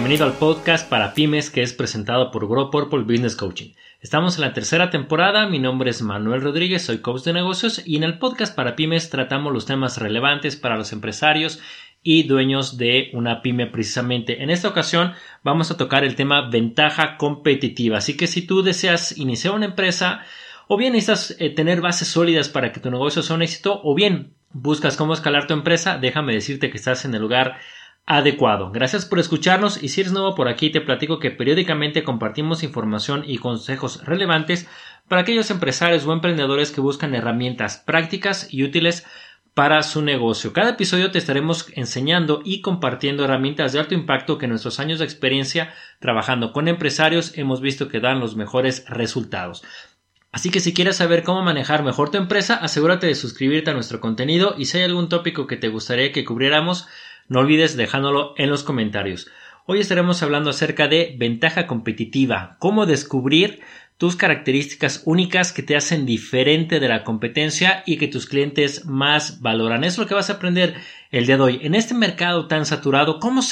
Bienvenido al podcast para pymes que es presentado por Grow Purple Business Coaching. Estamos en la tercera temporada, mi nombre es Manuel Rodríguez, soy coach de negocios y en el podcast para pymes tratamos los temas relevantes para los empresarios y dueños de una pyme precisamente. En esta ocasión vamos a tocar el tema ventaja competitiva, así que si tú deseas iniciar una empresa o bien necesitas eh, tener bases sólidas para que tu negocio sea un éxito o bien buscas cómo escalar tu empresa, déjame decirte que estás en el lugar adecuado. Gracias por escucharnos y si eres nuevo por aquí te platico que periódicamente compartimos información y consejos relevantes para aquellos empresarios o emprendedores que buscan herramientas prácticas y útiles para su negocio. Cada episodio te estaremos enseñando y compartiendo herramientas de alto impacto que en nuestros años de experiencia trabajando con empresarios hemos visto que dan los mejores resultados. Así que si quieres saber cómo manejar mejor tu empresa, asegúrate de suscribirte a nuestro contenido y si hay algún tópico que te gustaría que cubriéramos, no olvides dejándolo en los comentarios. Hoy estaremos hablando acerca de ventaja competitiva, cómo descubrir tus características únicas que te hacen diferente de la competencia y que tus clientes más valoran. Eso es lo que vas a aprender el día de hoy. En este mercado tan saturado, ¿cómo,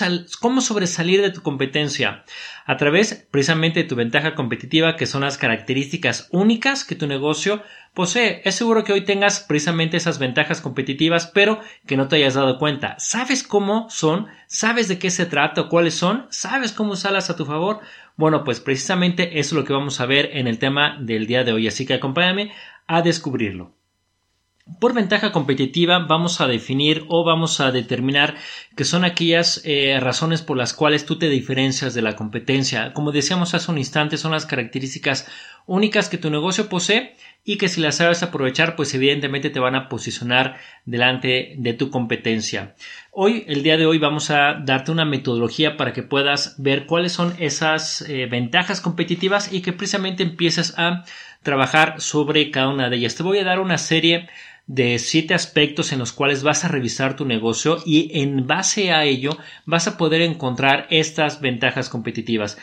cómo sobresalir de tu competencia? A través precisamente de tu ventaja competitiva, que son las características únicas que tu negocio posee. Es seguro que hoy tengas precisamente esas ventajas competitivas, pero que no te hayas dado cuenta. ¿Sabes cómo son? ¿Sabes de qué se trata cuáles son? ¿Sabes cómo usarlas a tu favor? Bueno, pues precisamente eso es lo que vamos a ver en el tema del día de hoy, así que acompáñame a descubrirlo. Por ventaja competitiva vamos a definir o vamos a determinar que son aquellas eh, razones por las cuales tú te diferencias de la competencia. Como decíamos hace un instante, son las características únicas que tu negocio posee y que si las sabes aprovechar, pues evidentemente te van a posicionar delante de tu competencia. Hoy, el día de hoy, vamos a darte una metodología para que puedas ver cuáles son esas eh, ventajas competitivas y que precisamente empieces a trabajar sobre cada una de ellas. Te voy a dar una serie de siete aspectos en los cuales vas a revisar tu negocio y en base a ello vas a poder encontrar estas ventajas competitivas.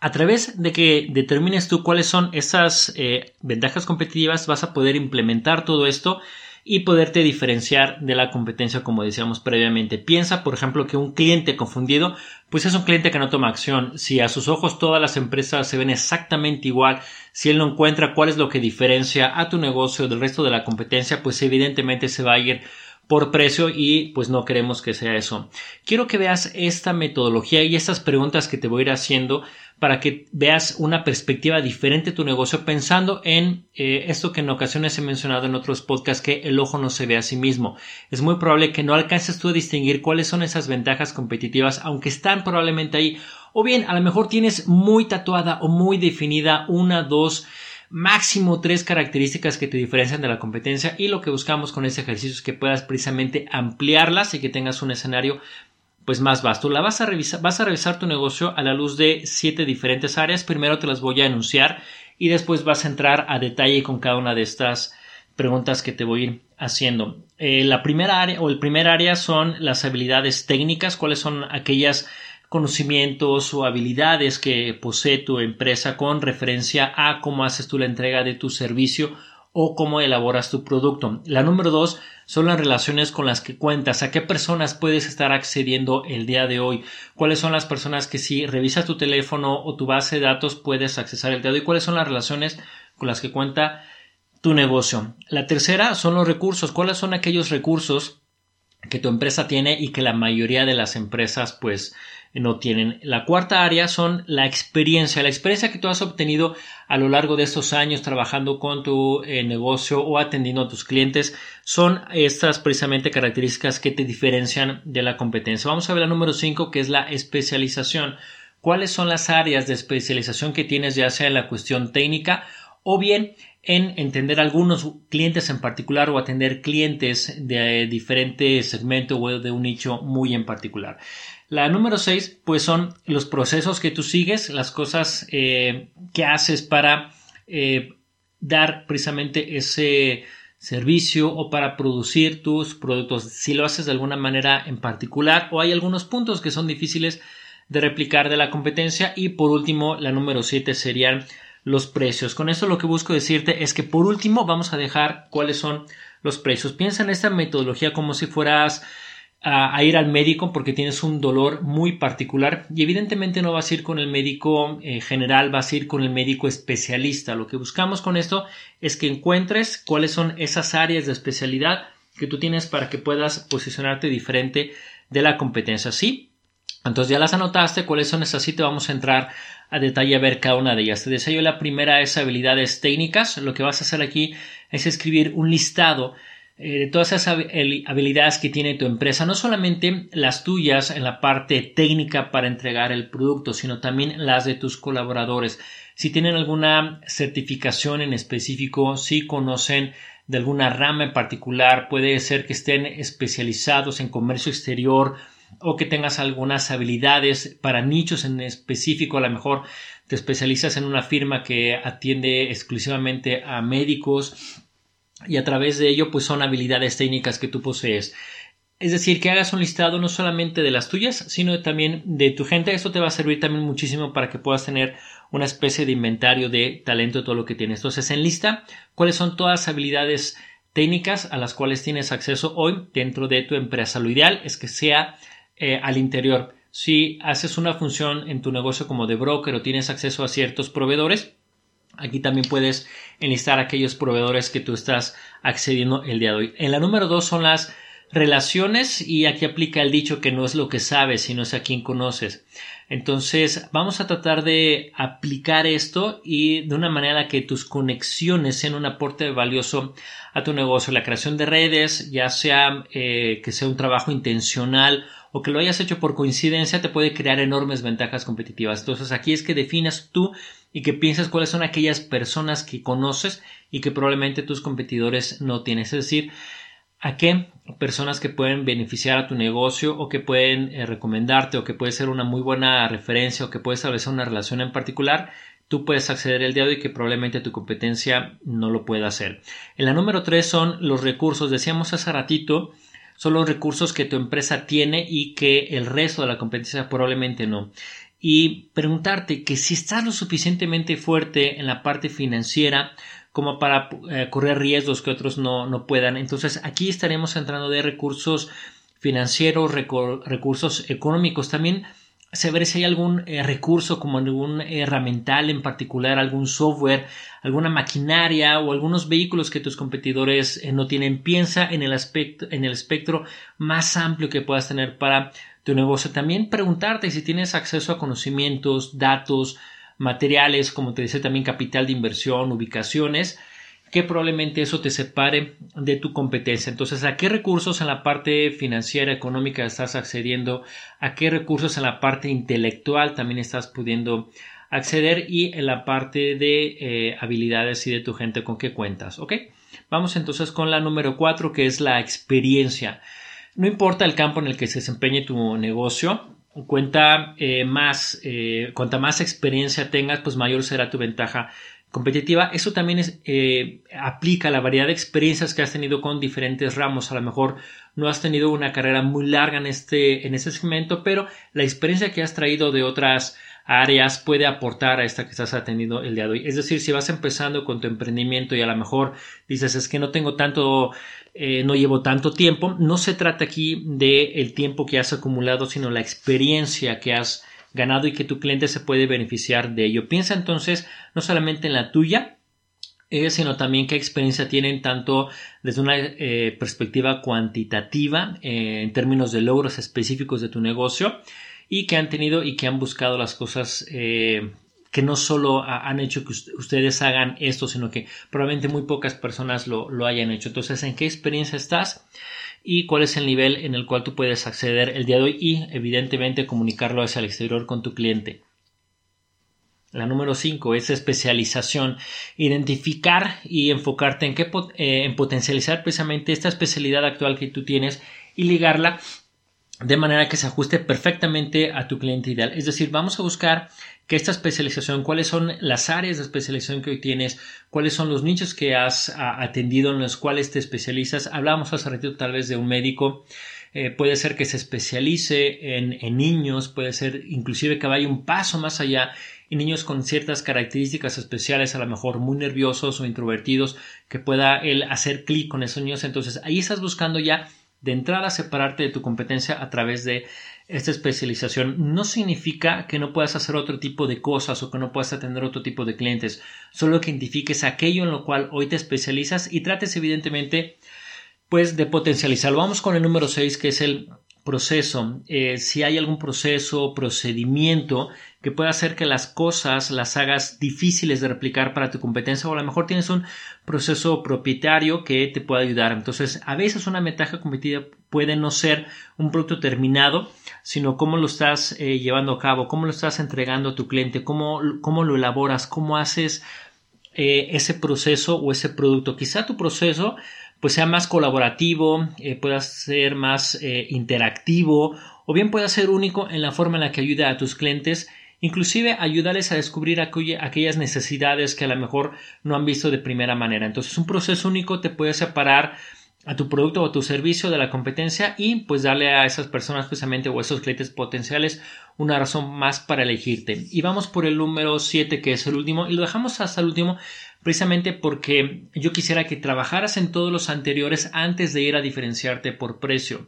A través de que determines tú cuáles son esas eh, ventajas competitivas vas a poder implementar todo esto y poderte diferenciar de la competencia como decíamos previamente. Piensa, por ejemplo, que un cliente confundido, pues es un cliente que no toma acción. Si a sus ojos todas las empresas se ven exactamente igual, si él no encuentra cuál es lo que diferencia a tu negocio del resto de la competencia, pues evidentemente se va a ir por precio y pues no queremos que sea eso. Quiero que veas esta metodología y estas preguntas que te voy a ir haciendo para que veas una perspectiva diferente de tu negocio pensando en eh, esto que en ocasiones he mencionado en otros podcasts que el ojo no se ve a sí mismo. Es muy probable que no alcances tú a distinguir cuáles son esas ventajas competitivas aunque están probablemente ahí o bien a lo mejor tienes muy tatuada o muy definida una, dos máximo tres características que te diferencian de la competencia y lo que buscamos con este ejercicio es que puedas precisamente ampliarlas y que tengas un escenario pues más vasto. La vas a revisar, vas a revisar tu negocio a la luz de siete diferentes áreas. Primero te las voy a enunciar y después vas a entrar a detalle con cada una de estas preguntas que te voy a ir haciendo. Eh, la primera área o el primer área son las habilidades técnicas, cuáles son aquellas conocimientos o habilidades que posee tu empresa con referencia a cómo haces tú la entrega de tu servicio o cómo elaboras tu producto. La número dos son las relaciones con las que cuentas, a qué personas puedes estar accediendo el día de hoy, cuáles son las personas que si revisas tu teléfono o tu base de datos puedes accesar el día de hoy, cuáles son las relaciones con las que cuenta tu negocio. La tercera son los recursos, cuáles son aquellos recursos que tu empresa tiene y que la mayoría de las empresas pues no tienen. La cuarta área son la experiencia, la experiencia que tú has obtenido a lo largo de estos años trabajando con tu eh, negocio o atendiendo a tus clientes. Son estas precisamente características que te diferencian de la competencia. Vamos a ver la número 5 que es la especialización. ¿Cuáles son las áreas de especialización que tienes ya sea en la cuestión técnica o bien en entender algunos clientes en particular o atender clientes de diferentes segmentos o de un nicho muy en particular. La número seis, pues son los procesos que tú sigues, las cosas eh, que haces para eh, dar precisamente ese servicio o para producir tus productos. Si lo haces de alguna manera en particular o hay algunos puntos que son difíciles de replicar de la competencia. Y por último, la número siete serían los precios. Con esto lo que busco decirte es que por último vamos a dejar cuáles son los precios. Piensa en esta metodología como si fueras a, ir al médico porque tienes un dolor muy particular y evidentemente no vas a ir con el médico eh, general, vas a ir con el médico especialista. Lo que buscamos con esto es que encuentres cuáles son esas áreas de especialidad que tú tienes para que puedas posicionarte diferente de la competencia. Sí, entonces ya las anotaste, cuáles son esas, sí te vamos a entrar a detalle a ver cada una de ellas. Te deseo la primera es habilidades técnicas. Lo que vas a hacer aquí es escribir un listado eh, de todas esas habilidades que tiene tu empresa, no solamente las tuyas en la parte técnica para entregar el producto, sino también las de tus colaboradores. Si tienen alguna certificación en específico, si conocen de alguna rama en particular, puede ser que estén especializados en comercio exterior o que tengas algunas habilidades para nichos en específico, a lo mejor te especializas en una firma que atiende exclusivamente a médicos y a través de ello pues son habilidades técnicas que tú posees. Es decir, que hagas un listado no solamente de las tuyas, sino también de tu gente. Esto te va a servir también muchísimo para que puedas tener una especie de inventario de talento de todo lo que tienes. Entonces, en lista, cuáles son todas las habilidades técnicas a las cuales tienes acceso hoy dentro de tu empresa. Lo ideal es que sea eh, al interior. Si haces una función en tu negocio como de broker o tienes acceso a ciertos proveedores, Aquí también puedes enlistar aquellos proveedores que tú estás accediendo el día de hoy. En la número dos son las relaciones y aquí aplica el dicho que no es lo que sabes, sino es a quien conoces. Entonces vamos a tratar de aplicar esto y de una manera que tus conexiones sean un aporte valioso a tu negocio. La creación de redes, ya sea eh, que sea un trabajo intencional o que lo hayas hecho por coincidencia, te puede crear enormes ventajas competitivas. Entonces aquí es que definas tú y que pienses cuáles son aquellas personas que conoces y que probablemente tus competidores no tienen. Es decir, a qué personas que pueden beneficiar a tu negocio o que pueden eh, recomendarte o que puede ser una muy buena referencia o que puede establecer una relación en particular, tú puedes acceder el día de hoy que probablemente tu competencia no lo pueda hacer. En la número tres son los recursos. Decíamos hace ratito, son los recursos que tu empresa tiene y que el resto de la competencia probablemente no y preguntarte que si estás lo suficientemente fuerte en la parte financiera como para eh, correr riesgos que otros no, no, puedan. Entonces aquí estaremos entrando de recursos financieros, recursos económicos. También se verá si hay algún eh, recurso como algún herramental en particular, algún software, alguna maquinaria o algunos vehículos que tus competidores eh, no tienen. Piensa en el aspecto, en el espectro más amplio que puedas tener para tu negocio. También preguntarte si tienes acceso a conocimientos, datos, materiales, como te dice también capital de inversión, ubicaciones, que probablemente eso te separe de tu competencia. Entonces, ¿a qué recursos en la parte financiera, económica estás accediendo? ¿A qué recursos en la parte intelectual también estás pudiendo acceder? Y en la parte de eh, habilidades y de tu gente con qué cuentas. ¿Ok? Vamos entonces con la número cuatro, que es la experiencia. No importa el campo en el que se desempeñe tu negocio, cuenta eh, más, eh, cuanta más experiencia tengas, pues mayor será tu ventaja competitiva. Eso también es, eh, aplica a la variedad de experiencias que has tenido con diferentes ramos. A lo mejor no has tenido una carrera muy larga en este, en este segmento, pero la experiencia que has traído de otras áreas puede aportar a esta que estás atendiendo el día de hoy. Es decir, si vas empezando con tu emprendimiento y a lo mejor dices es que no tengo tanto, eh, no llevo tanto tiempo, no se trata aquí de el tiempo que has acumulado, sino la experiencia que has ganado y que tu cliente se puede beneficiar de ello. Piensa entonces no solamente en la tuya, eh, sino también qué experiencia tienen tanto desde una eh, perspectiva cuantitativa en términos de logros específicos de tu negocio y que han tenido y que han buscado las cosas eh, que no solo han hecho que ustedes hagan esto, sino que probablemente muy pocas personas lo, lo hayan hecho. Entonces, ¿en qué experiencia estás? y cuál es el nivel en el cual tú puedes acceder el día de hoy y evidentemente comunicarlo hacia el exterior con tu cliente. La número 5 es especialización. Identificar y enfocarte en, qué, eh, en potencializar precisamente esta especialidad actual que tú tienes y ligarla de manera que se ajuste perfectamente a tu cliente ideal. Es decir, vamos a buscar que esta especialización, cuáles son las áreas de especialización que hoy tienes, cuáles son los nichos que has atendido en los cuales te especializas. Hablamos hace ratito tal vez de un médico. Eh, puede ser que se especialice en, en, niños, puede ser inclusive que vaya un paso más allá y niños con ciertas características especiales, a lo mejor muy nerviosos o introvertidos, que pueda él hacer clic con esos niños. Entonces ahí estás buscando ya de entrada separarte de tu competencia a través de esta especialización no significa que no puedas hacer otro tipo de cosas o que no puedas atender otro tipo de clientes, solo que identifiques aquello en lo cual hoy te especializas y trates evidentemente pues de potencializarlo. Vamos con el número 6 que es el proceso. Eh, si hay algún proceso, procedimiento que pueda hacer que las cosas las hagas difíciles de replicar para tu competencia o a lo mejor tienes un proceso propietario que te pueda ayudar. Entonces, a veces una ventaja competitiva puede no ser un producto terminado, sino cómo lo estás eh, llevando a cabo, cómo lo estás entregando a tu cliente, cómo, cómo lo elaboras, cómo haces eh, ese proceso o ese producto. Quizá tu proceso pues sea más colaborativo, eh, pueda ser más interactivo o bien pueda ser único en la forma en la que ayuda a tus clientes inclusive ayudarles a descubrir aquellas necesidades que a lo mejor no han visto de primera manera. Entonces un proceso único te puede separar a tu producto o a tu servicio de la competencia y pues darle a esas personas precisamente o a esos clientes potenciales una razón más para elegirte. Y vamos por el número 7 que es el último y lo dejamos hasta el último precisamente porque yo quisiera que trabajaras en todos los anteriores antes de ir a diferenciarte por precio.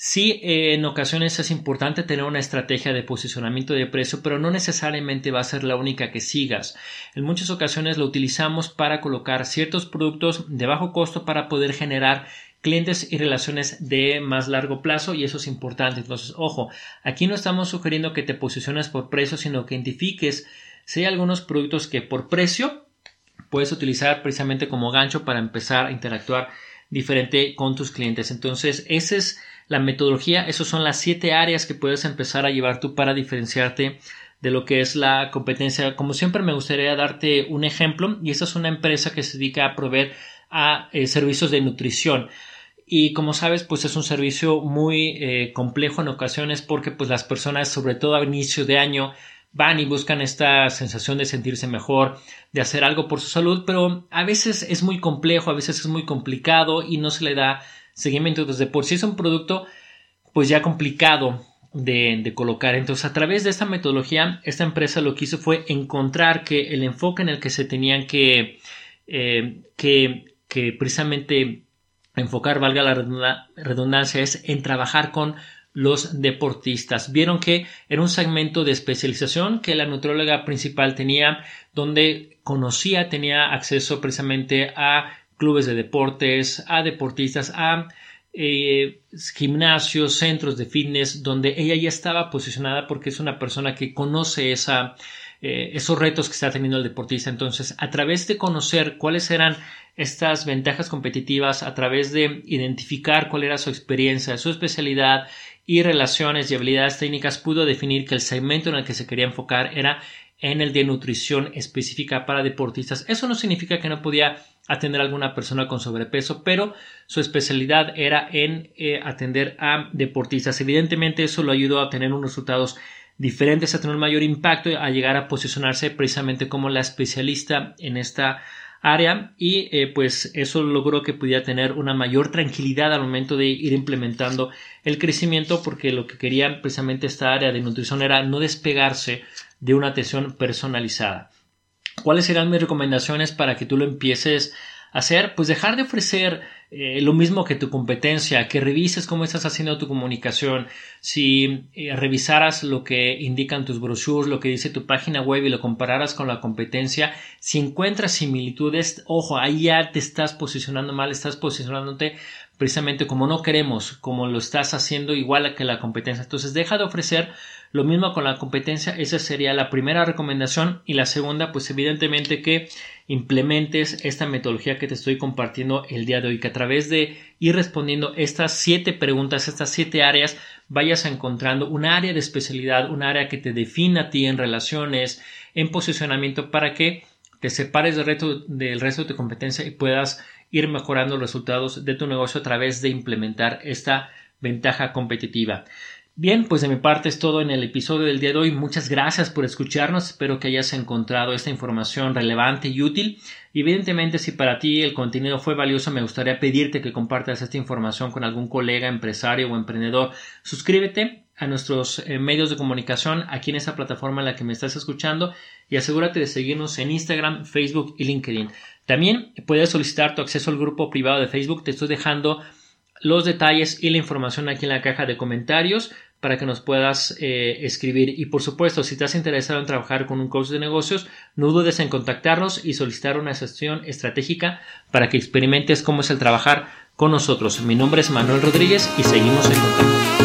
Sí, en ocasiones es importante tener una estrategia de posicionamiento de precio, pero no necesariamente va a ser la única que sigas. En muchas ocasiones lo utilizamos para colocar ciertos productos de bajo costo para poder generar clientes y relaciones de más largo plazo y eso es importante. Entonces, ojo, aquí no estamos sugiriendo que te posiciones por precio, sino que identifiques si hay algunos productos que por precio puedes utilizar precisamente como gancho para empezar a interactuar diferente con tus clientes. Entonces, esa es la metodología, esas son las siete áreas que puedes empezar a llevar tú para diferenciarte de lo que es la competencia. Como siempre me gustaría darte un ejemplo y esta es una empresa que se dedica a proveer a eh, servicios de nutrición y como sabes pues es un servicio muy eh, complejo en ocasiones porque pues las personas sobre todo a inicio de año van y buscan esta sensación de sentirse mejor, de hacer algo por su salud, pero a veces es muy complejo, a veces es muy complicado y no se le da seguimiento. Entonces, de por sí es un producto pues ya complicado de, colocar. Entonces, a través de esta metodología, esta empresa lo que hizo fue encontrar que el enfoque en el que se tenían que, eh, que, que precisamente enfocar, valga la redundancia, es en trabajar con los deportistas. Vieron que era un segmento de especialización que la nutrióloga principal tenía, donde conocía, tenía acceso precisamente a clubes de deportes, a deportistas, a eh, gimnasios, centros de fitness, donde ella ya estaba posicionada porque es una persona que conoce eh, esos retos que está teniendo el deportista. Entonces, a través de conocer cuáles eran estas ventajas competitivas, a través de identificar cuál era su experiencia, su especialidad y relaciones y habilidades técnicas pudo definir que el segmento en el que se quería enfocar era en el de nutrición específica para deportistas. Eso no significa que no podía atender a alguna persona con sobrepeso, pero su especialidad era en eh, atender a deportistas. Evidentemente eso lo ayudó a tener unos resultados diferentes, a tener un mayor impacto, a llegar a posicionarse precisamente como la especialista en esta área y eh, pues eso logró que pudiera tener una mayor tranquilidad al momento de ir implementando el crecimiento porque lo que quería precisamente esta área de nutrición era no despegarse de una atención personalizada. ¿Cuáles serán mis recomendaciones para que tú lo empieces hacer? Pues dejar de ofrecer eh, lo mismo que tu competencia, que revises cómo estás haciendo tu comunicación, si eh, revisaras lo que indican tus brochures, lo que dice tu página web y lo compararas con la competencia, si encuentras similitudes, ojo, ahí ya te estás posicionando mal, estás posicionándote precisamente como no queremos, como lo estás haciendo igual que la competencia. Entonces deja de ofrecer lo mismo con la competencia, esa sería la primera recomendación. Y la segunda, pues evidentemente que implementes esta metodología que te estoy compartiendo el día de hoy, a través de ir respondiendo estas siete preguntas, estas siete áreas, vayas encontrando un área de especialidad, un área que te defina a ti en relaciones, en posicionamiento, para que te separes del resto, del resto de tu competencia y puedas ir mejorando los resultados de tu negocio a través de implementar esta ventaja competitiva. Bien, pues de mi parte es todo en el episodio del día de hoy. Muchas gracias por escucharnos. Espero que hayas encontrado esta información relevante y útil. Evidentemente, si para ti el contenido fue valioso, me gustaría pedirte que compartas esta información con algún colega, empresario o emprendedor. Suscríbete a nuestros eh, medios de comunicación aquí en esta plataforma en la que me estás escuchando y asegúrate de seguirnos en Instagram, Facebook y LinkedIn. También puedes solicitar tu acceso al grupo privado de Facebook. Te estoy dejando los detalles y la información aquí en la caja de comentarios para que nos puedas eh, escribir. Y por supuesto, si estás interesado en trabajar con un coach de negocios, no dudes en contactarnos y solicitar una sesión estratégica para que experimentes cómo es el trabajar con nosotros. Mi nombre es Manuel Rodríguez y seguimos en contacto.